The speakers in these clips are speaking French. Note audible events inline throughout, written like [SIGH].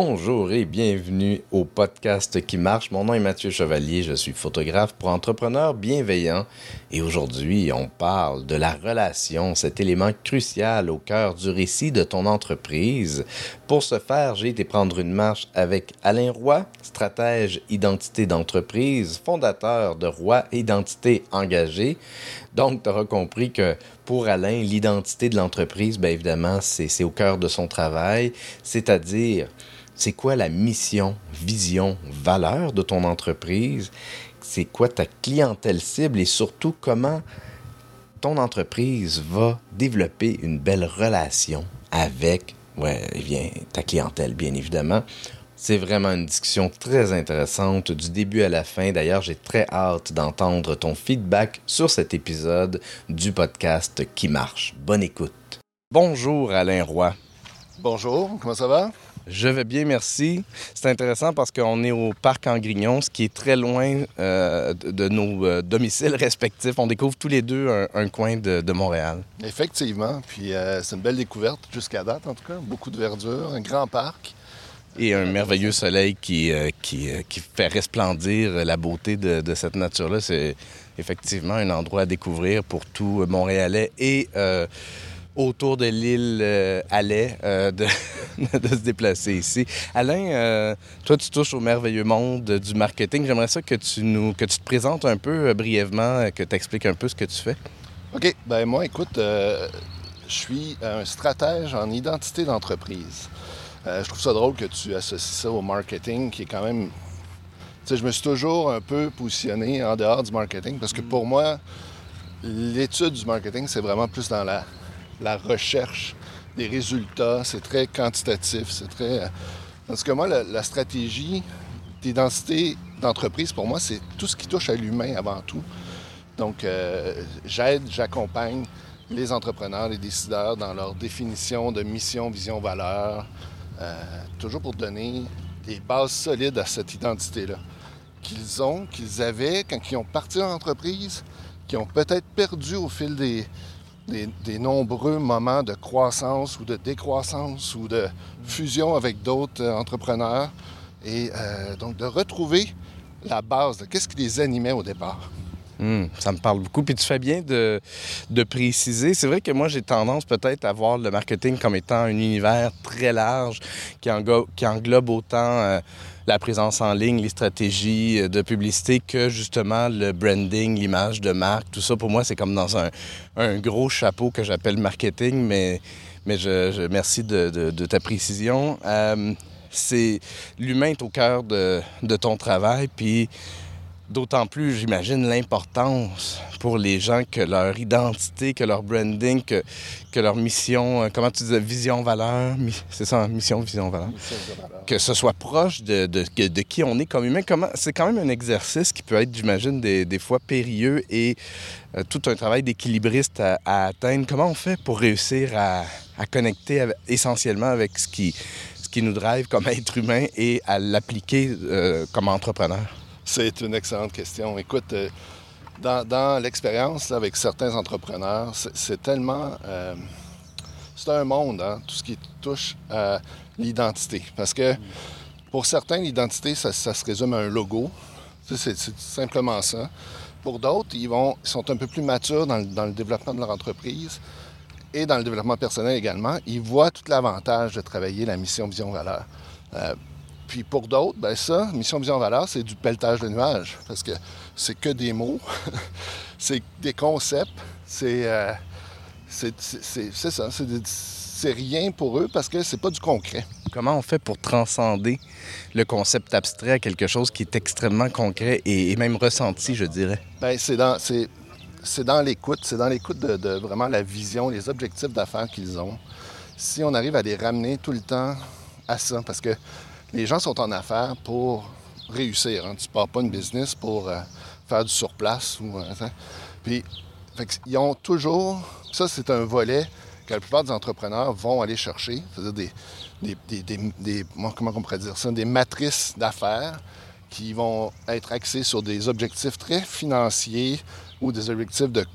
Bonjour et bienvenue au podcast qui marche. Mon nom est Mathieu Chevalier, je suis photographe pour entrepreneurs bienveillants et aujourd'hui on parle de la relation, cet élément crucial au cœur du récit de ton entreprise. Pour ce faire, j'ai été prendre une marche avec Alain Roy, stratège identité d'entreprise, fondateur de Roy Identité Engagée. Donc, tu auras compris que pour Alain, l'identité de l'entreprise, bien évidemment, c'est au cœur de son travail, c'est-à-dire c'est quoi la mission, vision, valeur de ton entreprise, c'est quoi ta clientèle cible? Et surtout comment ton entreprise va développer une belle relation avec ouais, eh bien, ta clientèle, bien évidemment. C'est vraiment une discussion très intéressante du début à la fin. D'ailleurs, j'ai très hâte d'entendre ton feedback sur cet épisode du podcast qui marche. Bonne écoute. Bonjour Alain Roy. Bonjour, comment ça va? Je vais bien, merci. C'est intéressant parce qu'on est au parc en Grignon, ce qui est très loin euh, de, nos euh, domiciles [LAUGHS] respectifs. On découvre tous les deux un, coin de, Montréal. Effectivement. Puis euh, c'est une belle découverte jusqu'à date, en tout cas. Beaucoup de verdure, un grand parc. Et un merveilleux soleil qui, qui, qui, fait resplendir la beauté de, de cette nature-là. C'est effectivement un endroit à découvrir pour tout Montréalais et autour de l'île euh, euh de, [LAUGHS] de, se déplacer ici. Alain, euh, toi, tu touches au merveilleux monde du marketing. J'aimerais ça que tu nous que tu te présentes un peu euh, brièvement, que tu expliques un peu ce que tu fais. OK. Ben moi, écoute, je suis un stratège en identité d'entreprise. je trouve ça drôle que tu associes ça au marketing, qui est quand même... Tu sais, je me suis toujours un peu positionné en dehors du marketing, parce que pour moi, l'étude du marketing, c'est vraiment plus dans la la recherche des résultats. C'est très quantitatif. C'est très. Parce que moi, la, stratégie d'identité d'entreprise, pour moi, c'est tout ce qui touche à l'humain avant tout. Donc, euh, j'aide, j'accompagne les entrepreneurs, les décideurs dans leur définition de mission, vision, valeur, euh, toujours pour donner des bases solides à cette identité-là qu'ils ont, qu'ils avaient quand ils ont parti en entreprise, qui ont peut-être perdu au fil des, des, nombreux moments de croissance ou de décroissance ou de fusion avec d'autres euh, entrepreneurs. Et euh, donc de retrouver la base de qu'est-ce qui les animait au départ. Hmm, ça me parle beaucoup. Puis tu fais bien de, préciser. C'est vrai que moi, j'ai tendance peut-être à voir le marketing comme étant un univers très large qui englobe, qui englobe autant euh, la présence en ligne, les stratégies euh, de publicité que justement le branding, l'image de marque. Tout ça, pour moi, c'est comme dans un, un, gros chapeau que j'appelle marketing, mais, mais je, je merci de, de, ta précision. Euh, c'est l'humain est au cœur de, de ton travail, puis D'autant plus, j'imagine, l'importance pour les gens que leur identité, que leur branding, que, que leur mission, euh, comment tu disais, vision, valeur, c'est ça, mission, vision, valeur. Que ce soit proche de, de, de, qui on est comme humain. C'est quand même un exercice qui peut être, j'imagine, des, des fois périlleux et euh, tout un travail d'équilibriste à, atteindre. Comment on fait pour réussir à, à connecter essentiellement avec ce qui, ce qui nous drive comme [LAUGHS] être humain et à l'appliquer euh, comme entrepreneur? C'est une excellente question. Écoute, euh, dans, l'expérience avec certains entrepreneurs, c'est tellement... Euh, c'est un monde, hein, tout ce qui touche à l'identité. Parce que pour certains, l'identité, ça, se résume à un logo. C'est simplement ça. Pour d'autres, ils, vont, sont un peu plus matures dans le, développement de leur entreprise et dans le développement personnel également. Ils voient tout l'avantage de travailler la mission, vision, valeur. Euh, puis pour d'autres, ben ça, mission, vision, valeur, c'est du pelletage de nuages. Parce que c'est que des mots, [LAUGHS] c'est des concepts, c'est, euh, c'est, ça, c'est, rien pour eux parce que c'est pas du concret. Comment on fait pour transcender le concept abstrait à quelque chose qui est extrêmement concret et, même ressenti, je dirais? Bien, c'est dans, c'est, c'est dans l'écoute, c'est dans l'écoute de, de, vraiment la vision, les objectifs d'affaires qu'ils ont. Si on arrive à les ramener tout le temps à ça, parce que les gens sont en affaires pour réussir. Hein. Tu ne pars pas une business pour euh, faire du surplace. Ou, euh, Puis, ils ont toujours. Ça, c'est un volet que la plupart des entrepreneurs vont aller chercher. C'est-à-dire des, comment on pourrait dire ça, des matrices d'affaires qui vont être axées sur des objectifs très financiers ou des objectifs de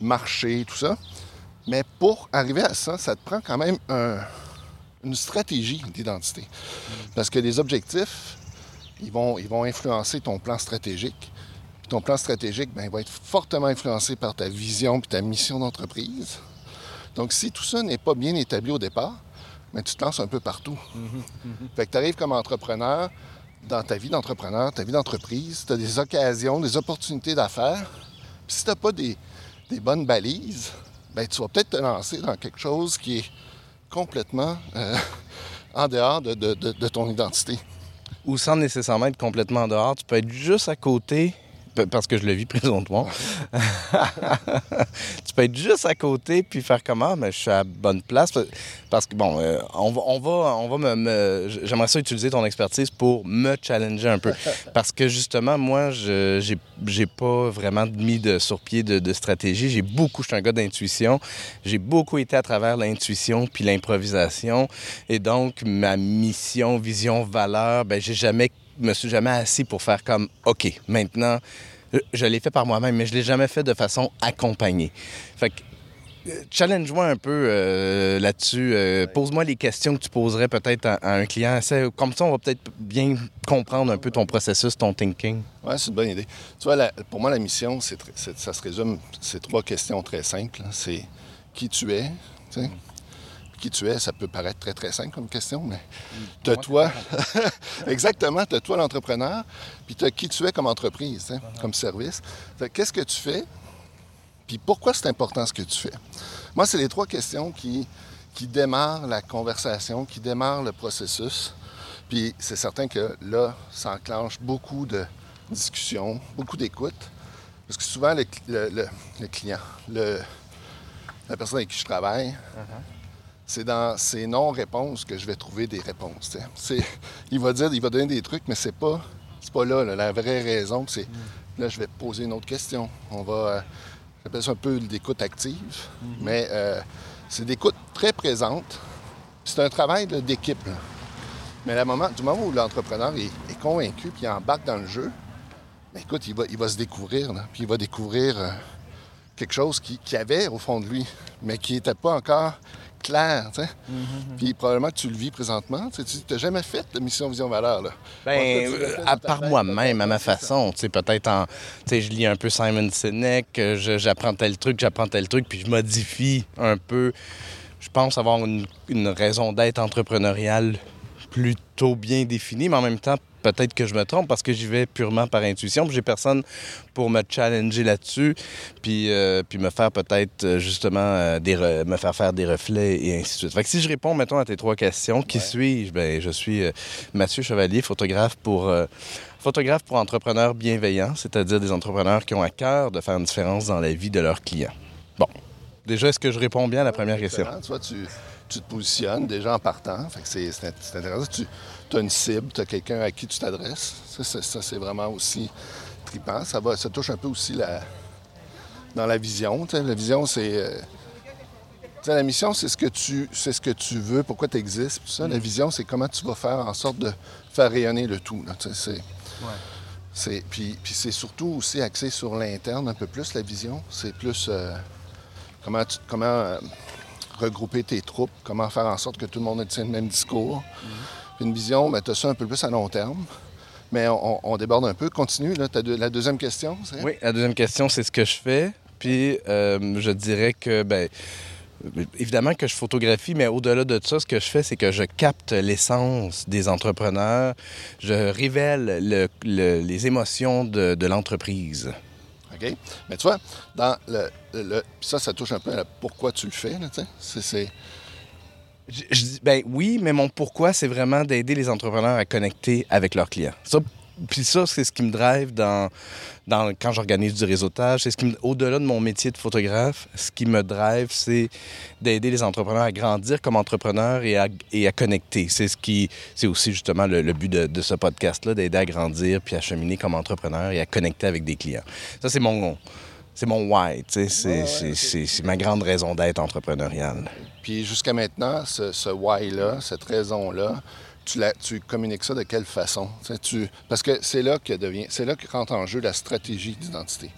marché, tout ça. Mais pour arriver à ça, ça te prend quand même une stratégie d'identité. Parce que les objectifs, ils vont, ils vont influencer ton plan stratégique. Puis ton plan stratégique il va être fortement influencé par ta vision et ta mission d'entreprise. Donc, si tout ça n'est pas bien établi au départ, ben, tu te lances un peu partout. Fait que tu arrives comme entrepreneur, dans ta vie d'entrepreneur, ta vie d'entreprise, tu as des occasions, des opportunités d'affaires. Puis si tu n'as pas des, des, bonnes balises, ben, tu vas peut-être te lancer dans quelque chose qui est complètement euh, [LAUGHS] en dehors de, de, de ton identité. Ou sans nécessairement être complètement en dehors, tu peux être juste à côté parce que je le vis présentement. [LAUGHS] tu peux être juste à côté puis faire comment, mais je suis à bonne place. Parce que, bon, euh, on va, on va, on va me. J'aimerais ça utiliser ton expertise pour me challenger un peu. [LAUGHS] Parce que, justement, moi, je j'ai pas vraiment mis de sur-pied de, de, stratégie. J'ai beaucoup, je suis un gars d'intuition. J'ai beaucoup été à travers l'intuition puis l'improvisation. Et donc, ma mission, vision, valeur, ben j'ai jamais me suis jamais assis pour faire comme OK, maintenant, je l'ai fait par moi-même, mais je l'ai jamais fait de façon accompagnée. Fait que euh, challenge-moi un peu euh, là-dessus. Euh, pose-moi les questions que tu poserais peut-être à, un client. Comme ça, on va peut-être bien comprendre un peu ton processus, ton thinking? Oui, c'est une bonne idée. Tu vois, pour moi, la mission, c'est, ça se résume, c'est trois questions très simples. C'est qui tu es, qui tu es, ça peut paraître très, très simple comme question, mais tu as toi, [LAUGHS] exactement, tu as toi l'entrepreneur, puis tu as qui tu es comme entreprise, hein, comme service. Qu'est-ce que tu fais, puis pourquoi c'est important ce que tu fais? Moi, c'est les trois questions qui, qui démarrent la conversation, qui démarrent le processus. Puis c'est certain que là, ça enclenche beaucoup de discussions, beaucoup d'écoute. Parce que souvent, le, client, le, la personne avec qui je travaille, uh-huh c'est dans ces non-réponses que je vais trouver des réponses. il va dire, il va donner des trucs, mais c'est pas, c'est pas là, La vraie raison, c'est mm. là, je vais poser une autre question. On va, euh, j'appelle ça un peu l'écoute active, mm-hmm. mais euh, c'est d'écoute très présente. C'est un travail d'équipe. Mais à moment, du moment où l'entrepreneur est, convaincu puis il embarque dans le jeu, bien, écoute, il va, il va se découvrir, puis il va découvrir euh, quelque chose qu'il qui avait au fond de lui, mais qui n'était pas encore clair. sais. Mm-hmm. Puis probablement que tu le vis présentement. Tu n'as jamais fait de mission Vision Valeur. Là. Ben, à part moi-même, à ma façon. Peut-être en. Je lis un peu Simon Sinek, j'apprends tel truc, j'apprends tel truc, puis je modifie un peu. Je pense avoir une, une raison d'être entrepreneuriale plutôt bien définie, mais en même temps peut-être que je me trompe parce que j'y vais purement par intuition. J'ai personne pour me challenger là-dessus, puis, euh, puis me faire peut-être euh, justement euh, des me faire faire des reflets et ainsi de suite. Fait que si je réponds, mettons, à tes trois questions, qui suis-je? Ben, je suis Mathieu Chevalier, photographe pour photographe pour entrepreneurs bienveillants, c'est-à-dire des entrepreneurs qui ont à cœur de faire une différence dans la vie de leurs clients. Bon. Déjà, est-ce que je réponds bien à la première question? Tu, tu, te positionnes déjà en partant. c'est intéressant. Tu, tu as une cible, tu as quelqu'un à qui tu t'adresses. Ça, c'est vraiment aussi trippant. Ça, va, ça touche un peu aussi la, dans la vision. La vision, c'est. Euh, la mission, c'est ce que tu c'est ce que tu veux, pourquoi tu existes. Ça. La mm. vision, c'est comment tu vas faire en sorte de faire rayonner le tout. c'est, puis, puis c'est surtout aussi axé sur l'interne un peu plus, la vision. C'est plus euh, comment, tu, comment euh, regrouper tes troupes, comment faire en sorte que tout le monde ait le même discours. Mm une vision, mais tu as ça un peu plus à long terme. Mais on, déborde un peu. Continue, là, as la deuxième question, c'est? Oui, la deuxième question, c'est ce que je fais. Puis euh, je dirais que, ben évidemment que je photographie, mais au-delà de ça, ce que je fais, c'est que je capte l'essence des entrepreneurs. Je révèle les émotions de, l'entreprise. OK. Mais tu vois, dans le, ça, ça touche un peu à pourquoi tu le fais. C'est je, dis, ben oui, mais mon pourquoi, c'est vraiment d'aider les entrepreneurs à connecter avec leurs clients. Ça, puis ça, c'est ce qui me drive dans, quand j'organise du réseautage. C'est ce qui au-delà de mon métier de photographe, ce qui me drive, c'est d'aider les entrepreneurs à grandir comme entrepreneurs et à, connecter. C'est ce qui, c'est aussi justement le, but de, de, ce podcast-là, d'aider à grandir puis à cheminer comme entrepreneur et à connecter avec des clients. Ça, c'est mon, c'est mon why, c'est ma grande raison d'être entrepreneuriale. Puis jusqu'à maintenant, ce, ce why-là, cette raison-là, tu, la, tu communiques ça de quelle façon? Tu, parce que c'est là que devient, c'est là que rentre en jeu la stratégie d'identité.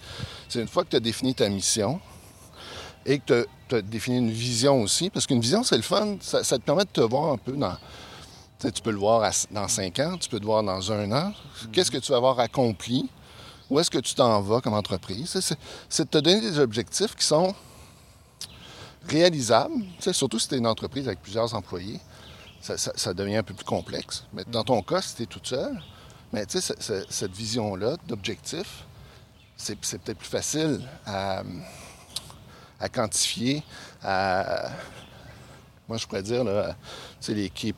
C'est une fois que tu as défini ta mission et que tu as défini une vision aussi, parce qu'une vision, c'est le fun, ça, te permet de te voir un peu dans... Tu peux le voir dans cinq ans, tu peux le voir dans un an. Qu'est-ce que tu vas avoir accompli? Où est-ce que tu t'en vas comme entreprise? C'est de te donner des objectifs qui sont réalisables, surtout si tu es une entreprise avec plusieurs employés. Ça, devient un peu plus complexe. Mais dans ton cas, si tu es toute seule, mais tu sais, cette vision-là d'objectif, c'est peut-être plus facile à, quantifier, à, moi je pourrais dire, là, les KPI,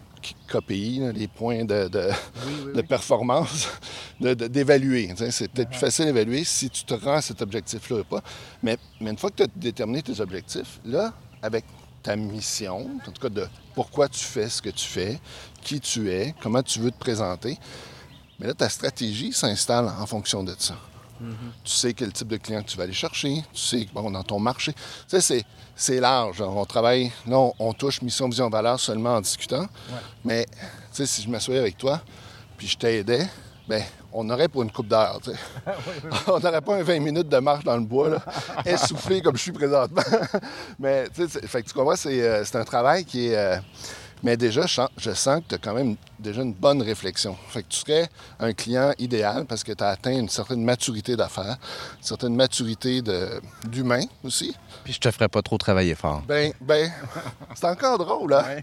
les points de, performance, d'évaluer. C'est peut-être plus facile d'évaluer si tu te rends à cet objectif-là ou pas. Mais, une fois que tu as déterminé tes objectifs, là, avec ta mission, en tout cas de pourquoi tu fais ce que tu fais, qui tu es, comment tu veux te présenter, mais là, ta stratégie s'installe en fonction de ça. Tu sais quel type de client tu vas aller chercher. Tu sais, bon, dans ton marché. Tu sais, c'est large. On travaille, là, on, touche mission, vision, valeur seulement en discutant. Mais, tu sais, si je m'assoyais avec toi, puis je t'aidais, ben on aurait pour une coupe d'heure. [LAUGHS] [LAUGHS] On n'aurait pas un 20 minutes de marche dans le bois, là, [LAUGHS] essoufflé comme je suis présentement. Mais, tu sais, fait que tu comprends, c'est euh, un travail qui est. Euh, mais déjà, je sens que tu as quand même déjà une bonne réflexion. Fait que tu serais un client idéal parce que tu as atteint une certaine maturité d'affaires, une certaine maturité d'humain aussi. Puis je te ferais pas trop travailler fort. Ben, ben, [LAUGHS] c'est encore drôle, hein?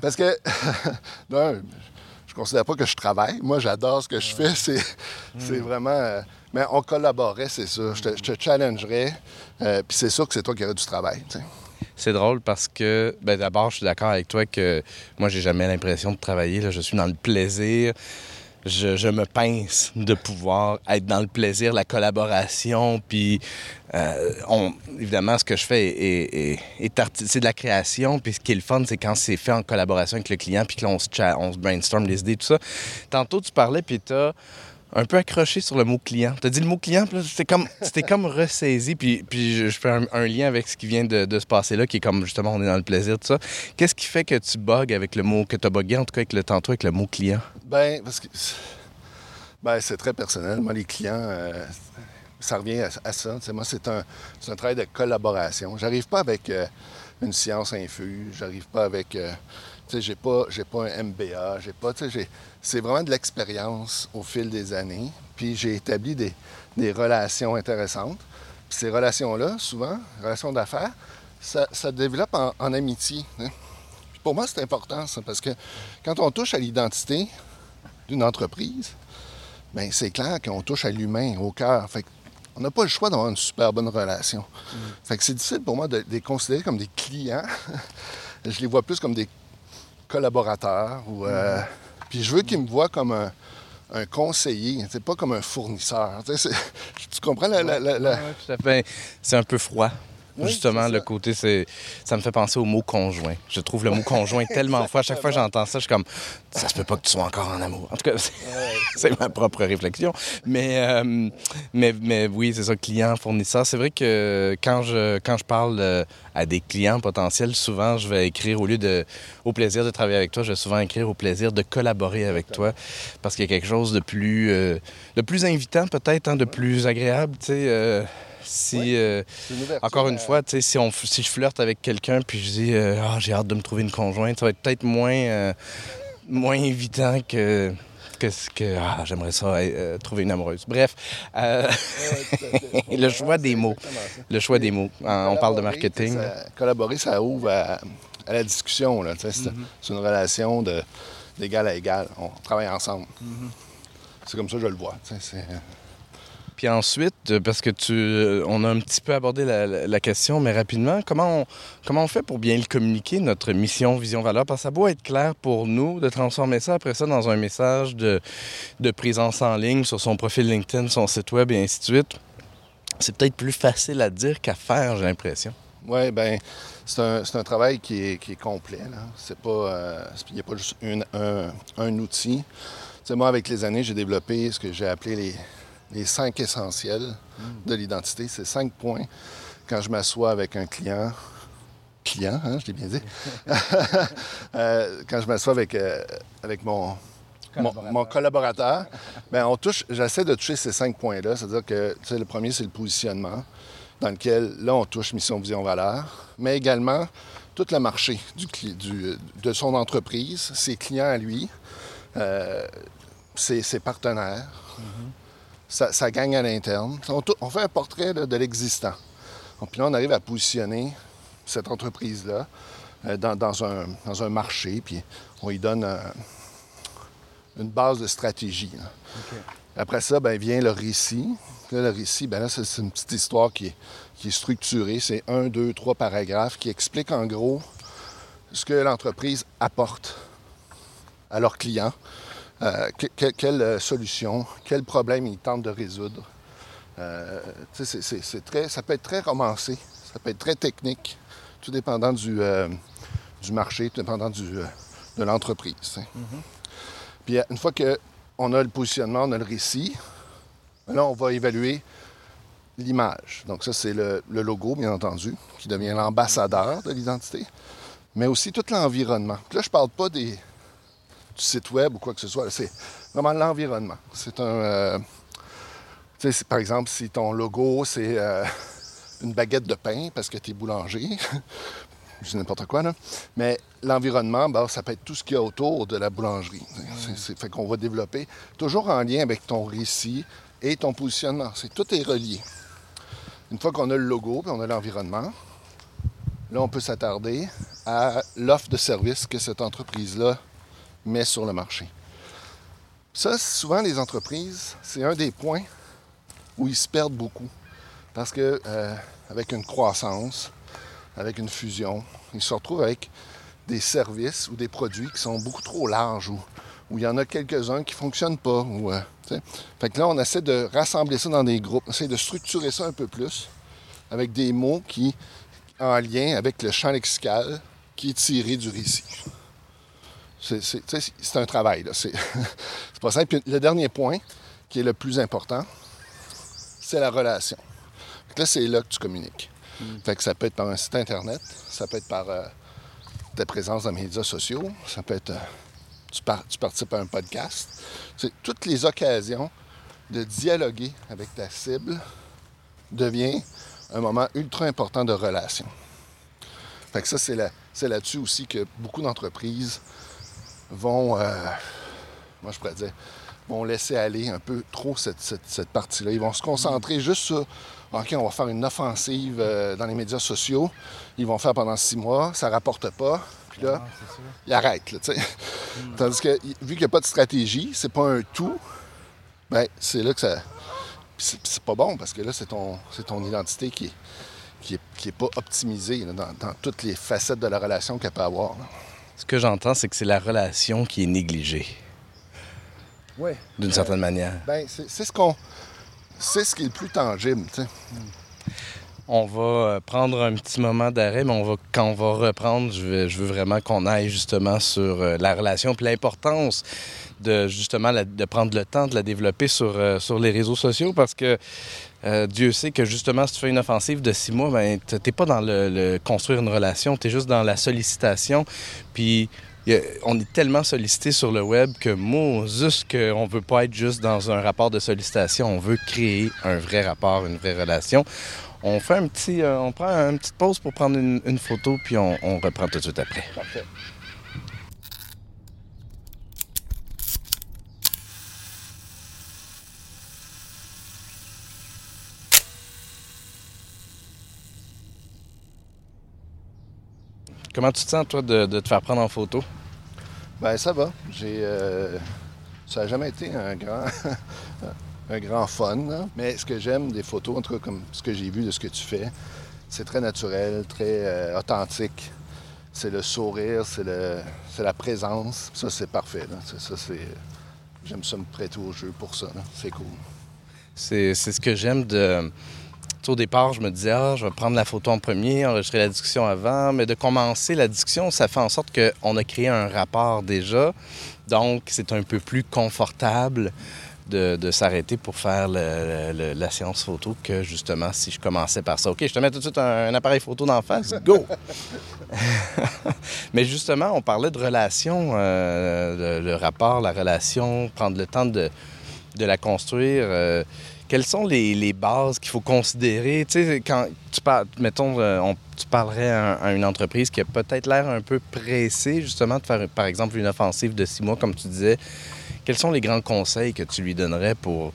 Parce que, [LAUGHS] non, je considère pas que je travaille. Moi, j'adore ce que je fais. C'est, c'est vraiment. Euh, mais on collaborait, c'est ça. Je te, je challengerais. Euh, puis c'est sûr que c'est toi qui aurais du travail. C'est drôle parce que, ben, d'abord, je suis d'accord avec toi que moi, j'ai jamais l'impression de travailler. Là. Je suis dans le plaisir. Je, me pince de pouvoir être dans le plaisir, la collaboration, puis euh, évidemment, ce que je fais est, c'est de la création, puis ce qui est le fun, c'est quand c'est fait en collaboration avec le client, puis que là, on se, on se brainstorm les idées, tout ça. Tantôt, tu parlais, puis tu as un peu accroché sur le mot client. Tu as dit le mot client, puis c'était comme, [LAUGHS] comme ressaisi, puis, puis je, fais un, lien avec ce qui vient de, se passer là, qui est comme justement, on est dans le plaisir, tout ça. Qu'est-ce qui fait que tu bugs avec le mot, que tu as bugué en tout cas avec le tantôt avec le mot client? Ben, parce que ben, c'est très personnel. Moi, les clients, euh, ça revient à, ça. moi, c'est un, un, travail de collaboration. J'arrive pas avec euh, une science infuse, j'arrive pas avec. Euh, tu sais, j'ai pas, j'ai pas un MBA, j'ai pas, tu sais, c'est vraiment de l'expérience au fil des années. Puis j'ai établi des, relations intéressantes. Puis ces relations-là, souvent, relations d'affaires, ça, ça développe en, amitié. Hein. pour moi, c'est important, ça, parce que quand on touche à l'identité d'une entreprise, bien, c'est clair qu'on touche à l'humain, au cœur. Fait on n'a pas le choix d'avoir une super bonne relation. Mm. Fait que c'est difficile pour moi de, les considérer comme des clients. [LAUGHS] Je les vois plus comme des collaborateurs ou euh, mm. Puis je veux qu'il me voit comme un, conseiller, c'est pas comme un fournisseur. Tu, [LAUGHS] comprends la... la, C'est un peu froid. Justement, le côté, c'est, ça me fait penser au mot conjoint. Je trouve le mot conjoint [LAUGHS] tellement froid. À chaque fois que j'entends ça, je suis comme, ça se peut pas que tu sois encore en amour. En tout cas, c'est, [LAUGHS] ma propre réflexion. Mais, euh, mais, mais oui, c'est ça, client, fournisseur. C'est vrai que quand je, quand je parle euh, à des clients potentiels, souvent, je vais écrire, au lieu de au plaisir de travailler avec toi, je vais souvent écrire au plaisir de collaborer avec toi. Parce qu'il y a quelque chose de plus, euh, de plus invitant, peut-être, hein, de plus agréable, tu sais. Si, euh, encore une fois, si, on, si je flirte avec quelqu'un puis je dis euh, ah, j'ai hâte de me trouver une conjointe, ça va être peut-être moins, euh, moins évident que, que, que ah, j'aimerais ça trouver une amoureuse. Bref, [LAUGHS] le choix des mots. Le choix des mots. on parle de marketing. collaborer, ça ouvre à, la discussion. Mm-hmm. C'est une relation d'égal à égal. On travaille ensemble. Mm-hmm. C'est comme ça que je le vois. Puis ensuite, euh, parce que tu, euh, on a un petit peu abordé la, question, mais rapidement, comment on, comment on fait pour bien le communiquer, notre mission, vision, valeur? Parce que ça doit être clair pour nous de transformer ça après ça dans un message de, de présence en ligne sur son profil LinkedIn, son site web et ainsi de suite. C'est peut-être plus facile à dire qu'à faire, j'ai l'impression. Oui, bien, c'est un, un, travail qui est, qui est complet. C'est pas, euh, il n'y a pas juste un, un outil. sais, moi, avec les années, j'ai développé ce que j'ai appelé les, les cinq essentiels de l'identité. C'est cinq points quand je m'assois avec un client. Client, hein, je l'ai bien dit. [LAUGHS] Euh, quand je m'assois avec, euh, avec mon, collaborateur. Mon, collaborateur, ben, on touche, j'essaie de toucher ces cinq points-là. C'est-à-dire que le premier, c'est le positionnement. dans lequel, là, on touche mission, vision, valeur, mais également tout le marché du, de son entreprise, ses clients à lui, euh, ses, partenaires. Mm-hmm. Ça, gagne à l'interne. On, fait un portrait de l'existant. Puis là, on arrive à positionner cette entreprise-là euh, dans, un, marché, puis on lui donne une base de stratégie. Après ça, ben, vient le récit. le récit, ben là, c'est une petite histoire qui est, qui est structurée. C'est un, deux, trois paragraphes qui expliquent en gros ce que l'entreprise apporte à leurs clients, euh, quelle euh, solution, quel problème ils tentent de résoudre. Euh, c'est très, ça peut être très romancé, ça peut être très technique, tout dépendant du, du marché, tout dépendant du, de l'entreprise. Mm-hmm. Puis une fois qu'on a le positionnement, on a le récit, là, on va évaluer l'image. Donc ça, c'est le, logo, bien entendu, qui devient l'ambassadeur de l'identité, mais aussi tout l'environnement. Là, je ne parle pas des, du site web ou quoi que ce soit, c'est vraiment l'environnement. C'est un... Euh, par exemple, si ton logo, c'est euh, une baguette de pain parce que tu es boulanger, [LAUGHS] je n'importe quoi, là. Mais l'environnement, ça peut être tout ce qu'il y a autour de la boulangerie. C'est, fait qu'on va développer toujours en lien avec ton récit et ton positionnement. C'est, tout est relié. Une fois qu'on a le logo et on a l'environnement, là, on peut s'attarder à l'offre de service que cette entreprise-là met sur le marché. Ça, souvent, les entreprises, c'est un des points où ils se perdent beaucoup. Parce que euh, avec une croissance, avec une fusion, ils se retrouvent avec des services ou des produits qui sont beaucoup trop larges ou il y en a quelques-uns qui ne fonctionnent pas. Ou, euh, fait que là, on essaie de rassembler ça dans des groupes, on essaie de structurer ça un peu plus avec des mots qui, en lien avec le champ lexical qui est tiré du récit. C'est un travail, là. [LAUGHS] C'est pas simple. Puis le dernier point, qui est le plus important, c'est la relation. là, c'est là que tu communiques. Mm. Fait que ça peut être par un site Internet, ça peut être par euh, ta présence dans les médias sociaux, ça peut être... Euh, tu, participes à un podcast. C'est toutes les occasions de dialoguer avec ta cible devient un moment ultra important de relation. Fait que ça, c'est, là, là-dessus aussi que beaucoup d'entreprises vont, euh, moi je pourrais dire, vont laisser aller un peu trop cette, cette, partie-là. Ils vont se concentrer juste sur, OK, on va faire une offensive euh, dans les médias sociaux. Ils vont faire pendant six mois, ça rapporte pas là, ah, il arrête. Là, hmm. Tandis que, vu qu'il n'y a pas de stratégie, c'est pas un tout, ben, c'est là que ça. C'est pas bon parce que là, c'est ton, ton identité qui est, qui est, qui est pas optimisée dans, toutes les facettes de la relation qu'elle peut avoir. Ce que j'entends, c'est que c'est la relation qui est négligée. Oui. D'une certaine manière. Ben, c'est ce qu'on. C'est ce qui est le plus tangible, tu sais. On va euh, prendre un petit moment d'arrêt, mais on va, quand on va reprendre, je veux, vraiment qu'on aille justement sur euh, la relation et l'importance de justement de prendre le temps de la développer sur, euh, sur les réseaux sociaux parce que Dieu sait que justement, si tu fais une offensive de six mois, ben, t'es pas dans le, construire une relation, tu es juste dans la sollicitation. Puis on est tellement sollicité sur le web que moi, juste qu'on veut pas être juste dans un rapport de sollicitation, on veut créer un vrai rapport, une vraie relation. On fait un petit, euh, on prend une petite pause pour prendre une, photo, puis on, reprend tout de suite après. Parfait. Comment tu te sens, toi, de, te faire prendre en photo? Ben ça va. J'ai, euh, ça n'a jamais été un grand, [LAUGHS] un grand fun. Mais ce que j'aime des photos, en tout cas comme ce que j'ai vu de ce que tu fais, c'est très naturel, très euh, authentique. C'est le sourire, c'est, le, c'est la présence. Ça, c'est parfait. ça, c'est, j'aime ça me prêter au jeu pour ça. C'est cool. C'est, ce que j'aime de... Au départ, je me disais, ah, je vais prendre la photo en premier, enregistrer la discussion avant. Mais de commencer la discussion, ça fait en sorte qu'on a créé un rapport déjà. Donc, c'est un peu plus confortable de, s'arrêter pour faire la séance photo que justement si je commençais par ça. OK, je te mets tout de suite un, appareil photo d'en face, go! [LAUGHS] Mais justement, on parlait de relation, euh, le, rapport, la relation, prendre le temps de, la construire. Euh, quelles sont les, bases qu'il faut considérer? Tu sais, quand tu parles, mettons, euh, tu parlerais à, une entreprise qui a peut-être l'air un peu pressée, justement, de faire, par exemple, une offensive de six mois, comme tu disais. Quels sont les grands conseils que tu lui donnerais pour.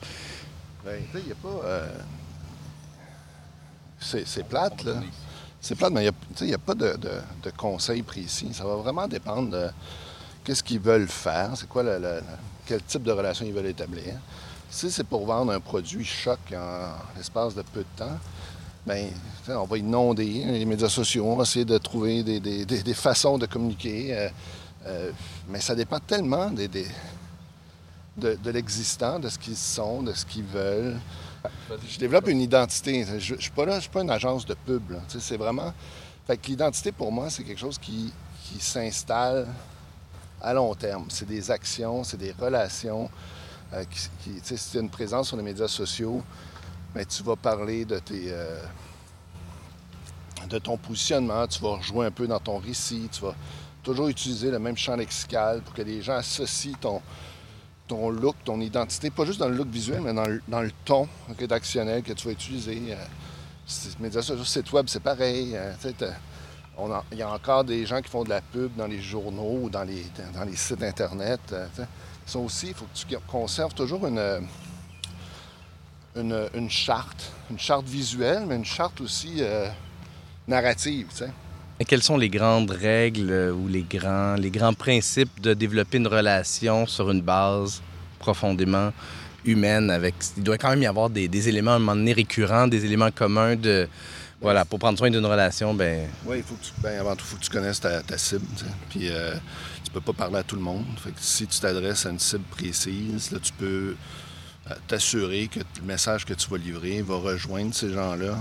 Bien, il n'y a pas. Euh, c'est plate, là. C'est plate, mais il n'y a, pas de, conseils précis. Ça va vraiment dépendre de qu'est-ce qu'ils veulent faire, c'est quoi le, quel type de relation ils veulent établir. Si c'est pour vendre un produit choc en l'espace de peu de temps, bien, on va inonder les médias sociaux, on va essayer de trouver des, façons de communiquer. Euh, euh, mais ça dépend tellement des, de, l'existant, de ce qu'ils sont, de ce qu'ils veulent. Je développe une identité. Je ne suis pas là, je suis pas une agence de pub. C'est vraiment. Fait que l'identité, pour moi, c'est quelque chose qui, qui s'installe à long terme. C'est des actions, c'est des relations. Euh, si tu as une présence sur les médias sociaux, ben, tu vas parler de, tes, euh, de ton positionnement, tu vas rejouer un peu dans ton récit, tu vas toujours utiliser le même champ lexical pour que les gens associent ton, look, ton identité, pas juste dans le look visuel, mais dans le, ton rédactionnel que tu vas utiliser. Euh, médias sociaux, site web, c'est pareil. il y a encore des gens qui font de la pub dans les journaux ou dans les sites Internet ça aussi, il faut que tu conserves toujours une, une, charte, une charte visuelle, mais une charte aussi euh, narrative. Quelles sont les grandes règles euh, ou les grands, les grands principes de développer une relation sur une base profondément humaine avec. Il doit quand même y avoir des, éléments à un moment donné récurrents, des éléments communs de. Voilà, pour prendre soin d'une relation, ben. Oui, il faut que tu, ben, avant tout, il faut que tu connaisses ta, cible. Puis euh, tu peux pas parler à tout le monde. si tu t'adresses à une cible précise, là, tu peux euh, t'assurer que le message que tu vas livrer va rejoindre ces gens-là.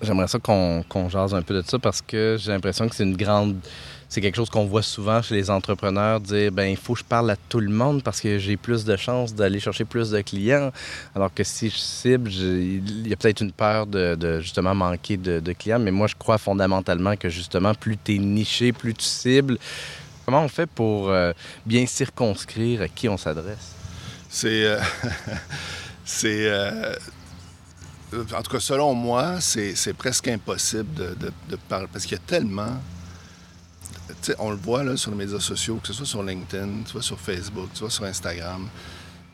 J'aimerais ça qu'on jase un peu de ça parce que j'ai l'impression que c'est une grande. C'est quelque chose qu'on voit souvent chez les entrepreneurs dire ben il faut que je parle à tout le monde parce que j'ai plus de chances d'aller chercher plus de clients. Alors que si je cible, il y a peut-être une peur de, justement manquer de, clients. Mais moi, je crois fondamentalement que justement, plus tu es niché, plus tu cibles, Comment on fait pour euh, bien circonscrire à qui on s'adresse? C'est. Euh, [LAUGHS] c'est. Euh, en tout cas, selon moi, c'est, presque impossible de, parler. Parce qu'il y a tellement. On le voit là, sur les médias sociaux, que ce soit sur LinkedIn, tu vois, sur Facebook, tu vois, sur Instagram.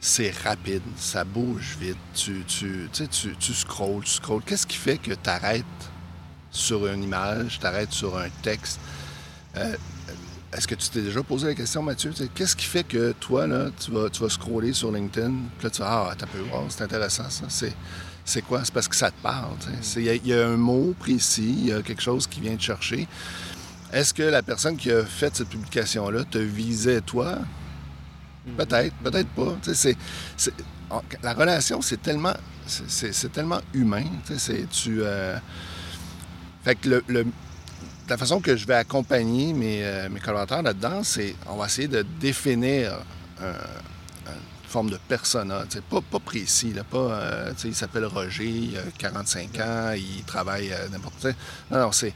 C'est rapide, ça bouge vite. Tu, tu, tu, tu scrolls, tu scrolls. Qu'est-ce qui fait que tu arrêtes sur une image, tu arrêtes sur un texte? Est-ce que tu t'es déjà posé la question, Mathieu? Qu'est-ce qui fait que toi, là, tu vas, tu vas scroller sur LinkedIn, puis là, tu vas Ah, t'as peu, voir, c'est intéressant, ça. C'est, quoi? C'est parce que ça te parle. Il y, a un mot précis, il y a quelque chose qui vient te chercher. Est-ce que la personne qui a fait cette publication-là te visait, toi? Peut-être, peut-être pas. La relation, c'est tellement, c'est, tellement humain. Tu, euh, fait que le la façon que je vais accompagner mes, euh, mes collaborateurs là-dedans, c'est on va essayer de définir une forme de persona, pas, pas précis, là, pas, euh, il s'appelle Roger, il a 45 ans, il travaille n'importe quoi. Non, non, c'est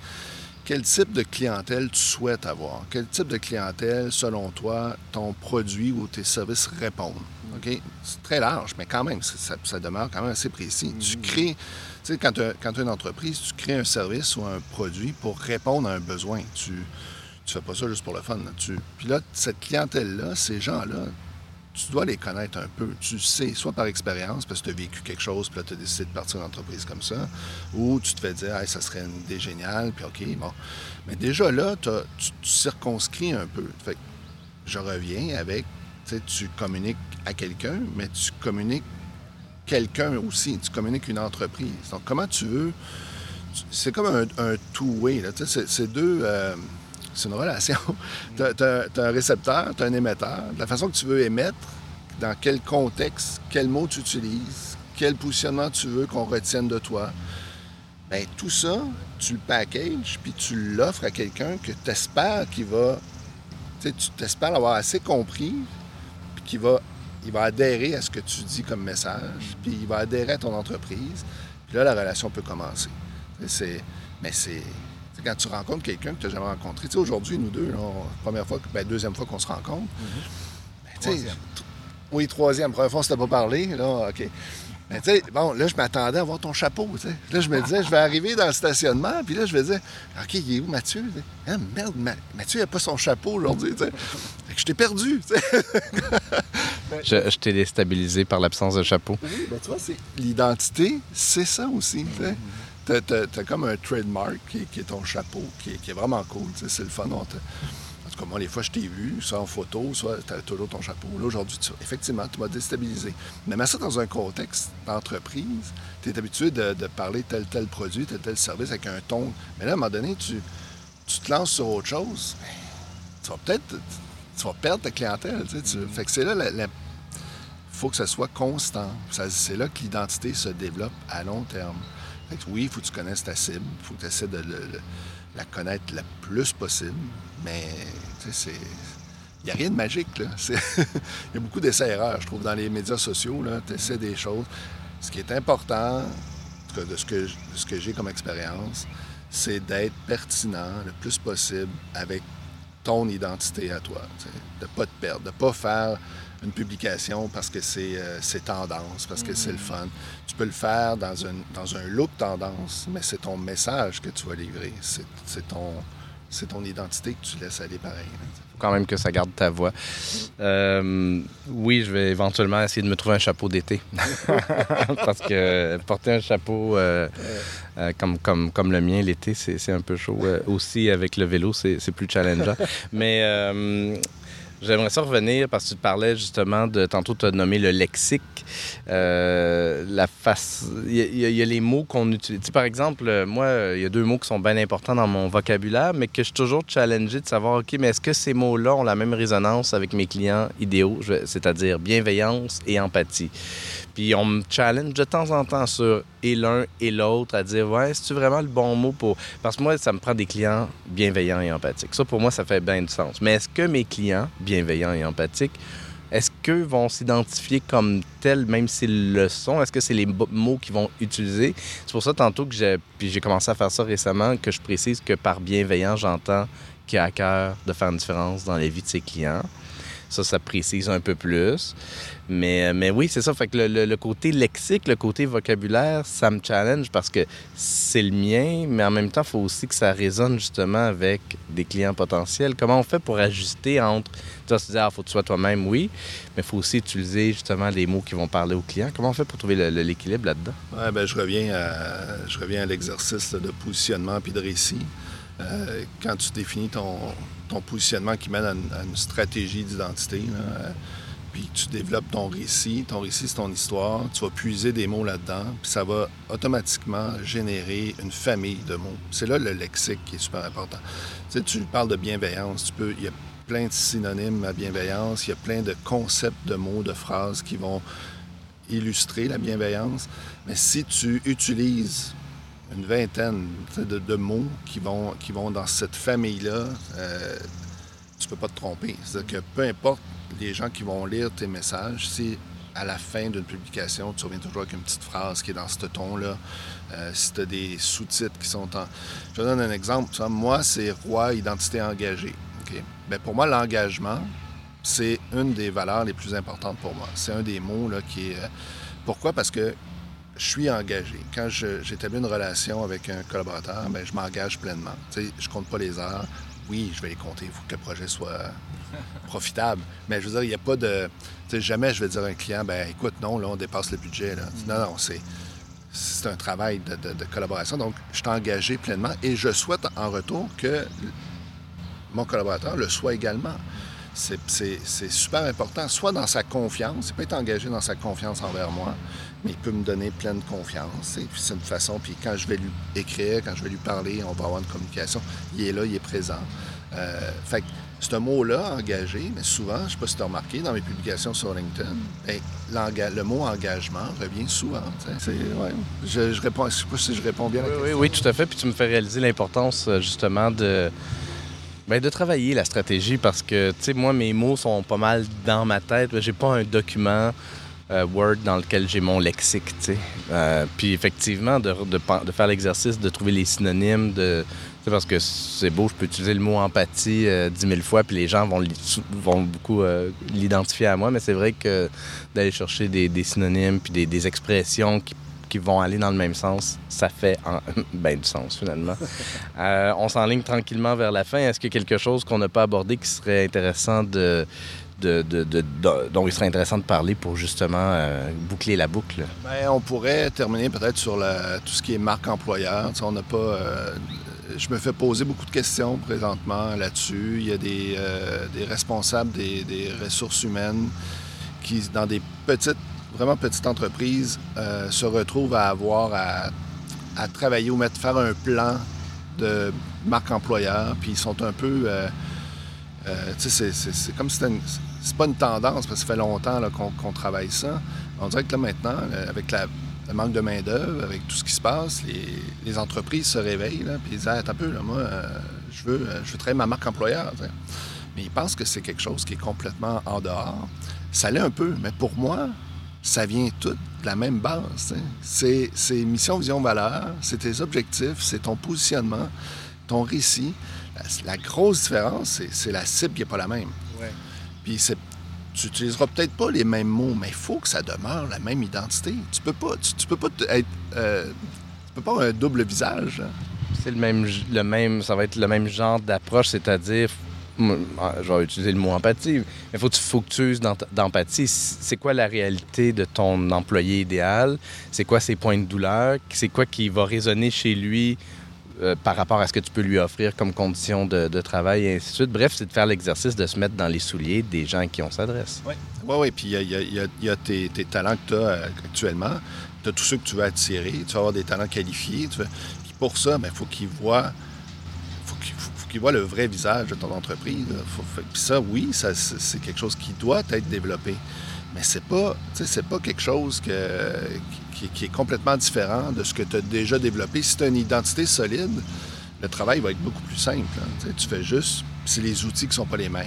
quel type de clientèle tu souhaites avoir? Quel type de clientèle, selon toi, ton produit ou tes services répondent? OK? C'est très large, mais quand même, ça, demeure quand même assez précis. Tu mm. crées tu sais, quand tu as, une entreprise, tu crées un service ou un produit pour répondre à un besoin. Tu ne fais pas ça juste pour le fun. Tu... Puis là, cette clientèle-là, ces gens-là, tu dois les connaître un peu. Tu sais, soit par expérience, parce que tu as vécu quelque chose, puis là, tu as décidé de partir d'une entreprise comme ça, ou tu te fais dire, hey, ça serait une idée géniale, puis OK, bon. Mais déjà là, tu, circonscris un peu. Fait je reviens avec, tu communiques à quelqu'un, mais tu communiques quelqu'un aussi, tu communiques une entreprise. Donc, comment tu veux. C'est comme un, two-way. C'est deux. Euh, c'est une relation. [LAUGHS] tu as, un récepteur, tu as un émetteur. La façon que tu veux émettre, dans quel contexte, quel mot tu utilises, quel positionnement tu veux qu'on retienne de toi. Bien, tout ça, tu le packages, puis tu l'offres à quelqu'un que tu espères qu'il va. Tu t'espères l'avoir assez compris, puis qu'il va il va adhérer à ce que tu dis comme message, puis il va adhérer à ton entreprise. Puis là, la relation peut commencer. C'est, mais c'est, quand tu rencontres quelqu'un que tu n'as jamais rencontré. Tu sais, aujourd'hui, nous deux, première fois, ben, deuxième fois qu'on se rencontre. Mm-hmm. Ben, troisième. Oui, troisième. Première fois, on ne s'était pas parlé. Là, OK. Mais tu sais, bon, là, je m'attendais à voir ton chapeau, tu sais. Là, je me disais, je vais arriver dans le stationnement, puis là, je vais dire, OK, il est où Mathieu? Ah, merde, Mathieu n'a pas son chapeau aujourd'hui, tu sais. Fait que je t'ai perdu, tu sais. [LAUGHS] je, t'ai déstabilisé par l'absence de chapeau. Oui, ben tu vois, c'est l'identité, c'est ça aussi, tu sais. T'as, comme un trademark qui, est ton chapeau, qui, est vraiment cool, c'est le fun. Comme moi, les fois, je t'ai vu, soit en photo, soit tu as toujours ton chapeau. Là, aujourd'hui, effectivement, tu m'as déstabilisé. Mais mets ça dans un contexte d'entreprise. Tu es habitué de, parler tel, tel produit, tel, tel service avec un ton. Mais là, à un moment donné, tu, tu te lances sur autre chose. Tu vas peut-être tu vas perdre ta clientèle. Tu sais, Fait que c'est là, il faut que ça soit constant. C'est là que l'identité se développe à long terme. Fait oui, il faut que tu connaisses ta cible. Il faut que tu essaies de la connaître le plus possible. Mais, c'est. Il n'y a rien de magique, là. [LAUGHS] Il y a beaucoup d'essais-erreurs, je trouve, dans les médias sociaux. Tu essaies des choses. Ce qui est important, de ce que, ce que j'ai comme expérience, c'est d'être pertinent le plus possible avec ton identité à toi. De ne pas te perdre, de ne pas faire une publication parce que c'est euh, tendance, parce que c'est le mm. fun. Tu peux le faire dans un, dans un look tendance, mais c'est ton message que tu vas livrer. C'est ton, ton identité que tu laisses aller pareil. Quand même que ça garde ta voix. Euh, oui, je vais éventuellement essayer de me trouver un chapeau d'été. [LAUGHS] Parce que porter un chapeau euh, comme, comme, comme le mien l'été, c'est un peu chaud. aussi, avec le vélo, c'est plus challengeant. Mais J'aimerais ça revenir parce que tu parlais justement de. Tantôt, tu as nommé le lexique. Euh, la face. Il y, a les mots qu'on utilise. par exemple, moi, il y a deux mots qui sont bien importants dans mon vocabulaire, mais que je suis toujours challengé de savoir, OK, mais est-ce que ces mots-là ont la même résonance avec mes clients idéaux, c'est-à-dire bienveillance et empathie? Puis on me challenge de temps en temps sur et l'un et l'autre à dire ouais, c'est-tu vraiment le bon mot pour. Parce que moi, ça me prend des clients bienveillants et empathiques. Ça, pour moi, ça fait bien du sens. Mais est-ce que mes clients bienveillants et empathiques, est-ce qu'eux vont s'identifier comme tels, même s'ils le sont? Est-ce que c'est les mots qu'ils vont utiliser? C'est pour ça, tantôt que j'ai, j'ai commencé à faire ça récemment, que je précise que par bienveillant, j'entends qu'il a à cœur de faire une différence dans la vie de ses clients. Ça, ça précise un peu plus. Mais, mais oui, c'est ça. Fait que le, côté lexique, le côté vocabulaire, ça me challenge parce que c'est le mien, mais en même temps, il faut aussi que ça résonne justement avec des clients potentiels. Comment on fait pour ajuster entre. Tu vas se dire, ah, faut que tu sois toi-même, oui, mais il faut aussi utiliser justement les mots qui vont parler aux clients. Comment on fait pour trouver l'équilibre là-dedans? Ouais, ben, je reviens à, je reviens à l'exercice de positionnement puis de récit. Euh, quand tu définis ton, ton positionnement qui mène à une, stratégie d'identité. Euh, puis tu développes ton récit. Ton récit, c'est ton histoire. Tu vas puiser des mots là-dedans, puis ça va automatiquement générer une famille de mots. C'est là le lexique qui est super important. Tu sais, tu parles de bienveillance. Tu peux, il y a plein de synonymes à bienveillance. Il y a plein de concepts de mots, de phrases qui vont illustrer la bienveillance. Mais si tu utilises une vingtaine de, mots qui vont, qui vont dans cette famille-là, euh, tu peux pas te tromper. C'est-à-dire que peu importe les gens qui vont lire tes messages, si à la fin d'une publication, tu reviens toujours avec une petite phrase qui est dans ce ton-là, euh, si tu as des sous-titres qui sont en... Je te donne un exemple. moi, c'est roi identité engagée. Bien, pour moi, l'engagement, c'est une des valeurs les plus importantes pour moi. C'est un des mots là, qui est... Euh, pourquoi? Parce que je suis engagé. Quand j'établis une relation avec un collaborateur, bien, je m'engage pleinement. Je ne je compte pas les heures. Oui, je vais les compter. Il faut que le projet soit [LAUGHS] profitable. Mais je veux dire, il n'y a pas de. jamais je vais dire à un client, ben écoute, non, là, on dépasse le budget. Là. Mm. Non, non, c'est. C'est un travail de, collaboration. Donc, je suis engagé pleinement et je souhaite en retour que mon collaborateur le soit également. C'est super important, soit dans sa confiance, il peut être engagé dans sa confiance envers moi, il peut me donner pleine confiance. Et puis c'est une façon, puis quand je vais lui écrire, quand je vais lui parler, on va avoir une communication, il est là, il est présent. Euh, fait que c'est un mot-là, engagé, mais souvent, je ne sais pas si tu as remarqué, dans mes publications sur LinkedIn, ben, le mot engagement revient souvent. Ouais, je, je, réponds, je sais pas si je réponds bien à la oui, Oui, oui, tout à fait. Puis tu me fais réaliser l'importance, euh, justement, de Bien, de travailler la stratégie parce que, tu sais, moi, mes mots sont pas mal dans ma tête. J'ai pas un document euh, Word dans lequel j'ai mon lexique, tu sais. Euh, puis effectivement, de, de, faire l'exercice de trouver les synonymes, de, parce que c'est beau, je peux utiliser le mot empathie euh, dix mille fois, puis les gens vont, vont beaucoup euh, l'identifier à moi, mais c'est vrai que d'aller chercher des, synonymes puis des, expressions qui, vont aller dans le même sens, ça fait [LAUGHS] ben, du sens finalement. [LAUGHS] Euh, on s'enligne tranquillement vers la fin. Est-ce qu'il y a quelque chose qu'on n'a pas abordé qui serait intéressant de, dont il serait intéressant de parler pour justement boucler la boucle? Bien, on pourrait terminer peut-être sur tout ce qui est marque employeur. on n'a pas je me fais poser beaucoup de questions présentement là-dessus. Il y a des, euh, responsables des, ressources humaines qui, dans des petites, vraiment petites entreprises, euh, se retrouvent à avoir à, travailler ou mettre, faire un plan de marque employeur, puis ils sont un peu. Euh, c'est comme si c'était C'est pas une tendance, parce que ça fait longtemps qu'on travaille ça. On dirait que là, maintenant, avec le manque de main-d'œuvre, avec tout ce qui se passe, les, entreprises se réveillent ils disent Attends un peu, moi, euh, je, veux, euh, je veux travailler ma marque employeur. Mais ils pensent que c'est quelque chose qui est complètement en dehors. Ça l'est un peu, mais pour moi, ça vient tout de la même base. C'est mission, vision, valeur, c'est tes objectifs, c'est ton positionnement, ton récit. La, grosse différence, c'est la cible qui n'est pas la même. Puis c'est tu n'utiliseras peut-être pas les mêmes mots, mais il faut que ça demeure la même identité. Tu peux pas, tu, peux pas être, euh, tu peux pas avoir un double visage. Hein. C'est le même, le même, ça va être le même genre d'approche, c'est-à-dire, ah, je vais utiliser le mot empathie, mais il faut, faut que tu uses d'empathie. C'est quoi la réalité de ton employé idéal? C'est quoi ses points de douleur? C'est quoi qui va résonner chez lui euh, par rapport à ce que tu peux lui offrir comme condition de, travail et ainsi de suite. Bref, c'est de faire l'exercice de se mettre dans les souliers des gens à qui on s'adresse. Oui, oui, oui. Puis il y a, tes, talents que tu as euh, actuellement. Tu as tous ceux que tu veux attirer. Tu vas avoir des talents qualifiés. Puis pour ça, il ben, faut qu'ils voient faut qu'ils voient le vrai visage de ton entreprise. Puis ça, oui, ça, c'est quelque chose qui doit être développé. Mais c'est pas, c'est pas quelque chose que, qui, est complètement différent de ce que tu as déjà développé. Si tu as une identité solide, le travail va être beaucoup plus simple. Hein. Tu fais juste, c'est les outils qui ne sont pas les mêmes,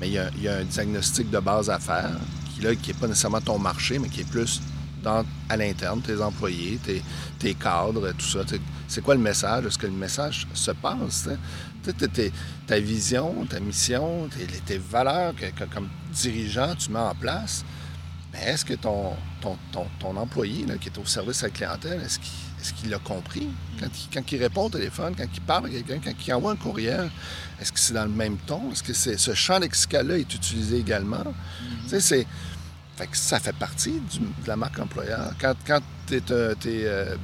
mais il y, a, un diagnostic de base à faire qui n'est qui pas nécessairement ton marché, mais qui est plus à l'interne, tes employés, tes, cadres, tout ça. C'est quoi le message? Est-ce que le message se passe? ta vision, ta mission, tes, valeurs que, comme dirigeant, tu mets en place. Mais est-ce que ton, ton, employé qui est au service à la clientèle, est-ce qu'il l'a compris? Quand il, répond au téléphone, quand il parle à quelqu'un, quand il envoie un courriel, est-ce que c'est dans le même ton? Est-ce que ce champ lexical-là est utilisé également? Mm-hmm. c'est... ça fait partie de la marque employeur. Quand, quand euh,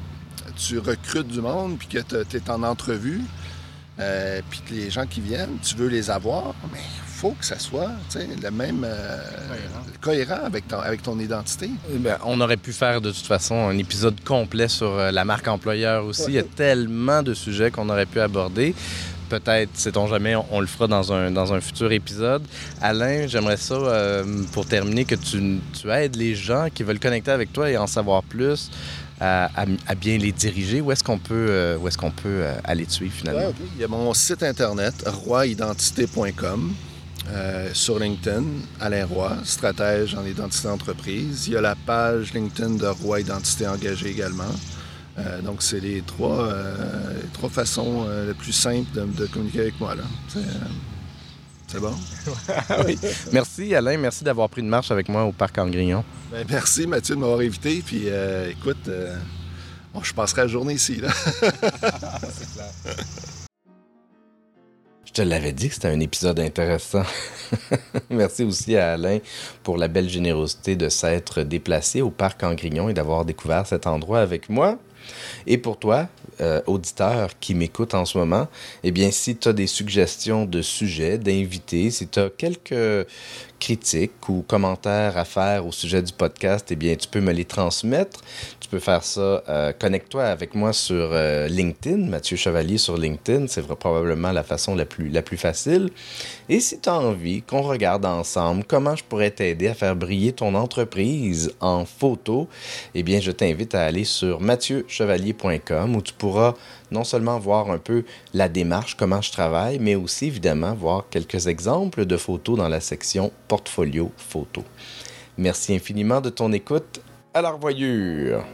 tu recrutes du monde puis que tu es en entrevue, euh, puis que les gens qui viennent, tu veux les avoir, mais faut que ça soit le même euh, cohérent. avec, ton, avec ton identité. Eh ben, on aurait pu faire de toute façon un épisode complet sur euh, la marque employeur aussi. Il y a tellement de sujets qu'on aurait pu aborder peut-être, sait-on jamais, on, le fera dans un, dans un futur épisode. Alain, j'aimerais ça, euh, pour terminer, que tu, tu, aides les gens qui veulent connecter avec toi et en savoir plus à, bien les diriger. Où est-ce qu'on peut, où est-ce qu'on peut aller te suivre finalement? Il y a mon site internet, roiidentité.com. Euh, sur LinkedIn, Alain Roy, stratège en identité d'entreprise. Il y a la page LinkedIn de Roy Identité Engagée également. Euh, donc, c'est les trois, euh, trois façons les plus simples de, communiquer avec moi. C'est bon? [LAUGHS] oui. Merci, Alain. Merci d'avoir pris une marche avec moi au Parc Angrignon. Ben, merci, Mathieu, de m'avoir invité. Puis, écoute, je passerai la journée ici. [LAUGHS] C'est clair. Je te l'avais dit que c'était un épisode intéressant. [LAUGHS] Merci aussi à Alain pour la belle générosité de s'être déplacé au parc Angrignon et d'avoir découvert cet endroit avec moi. Et pour toi, euh, auditeur qui m'écoute en ce moment, eh bien, si tu as des suggestions de sujets, d'invités, si tu as quelques critiques ou commentaires à faire au sujet du podcast, eh bien, tu peux me les transmettre. Tu peux faire ça. Euh, connecte-toi avec moi sur euh, LinkedIn, Mathieu Chevalier sur LinkedIn. C'est probablement la façon la plus, la plus facile. Et si tu as envie qu'on regarde ensemble comment je pourrais t'aider à faire briller ton entreprise en photo, eh bien, je t'invite à aller sur mathieuchevalier.com où tu pourras non seulement voir un peu la démarche, comment je travaille, mais aussi évidemment voir quelques exemples de photos dans la section portfolio photo. Merci infiniment de ton écoute. À la revoyure!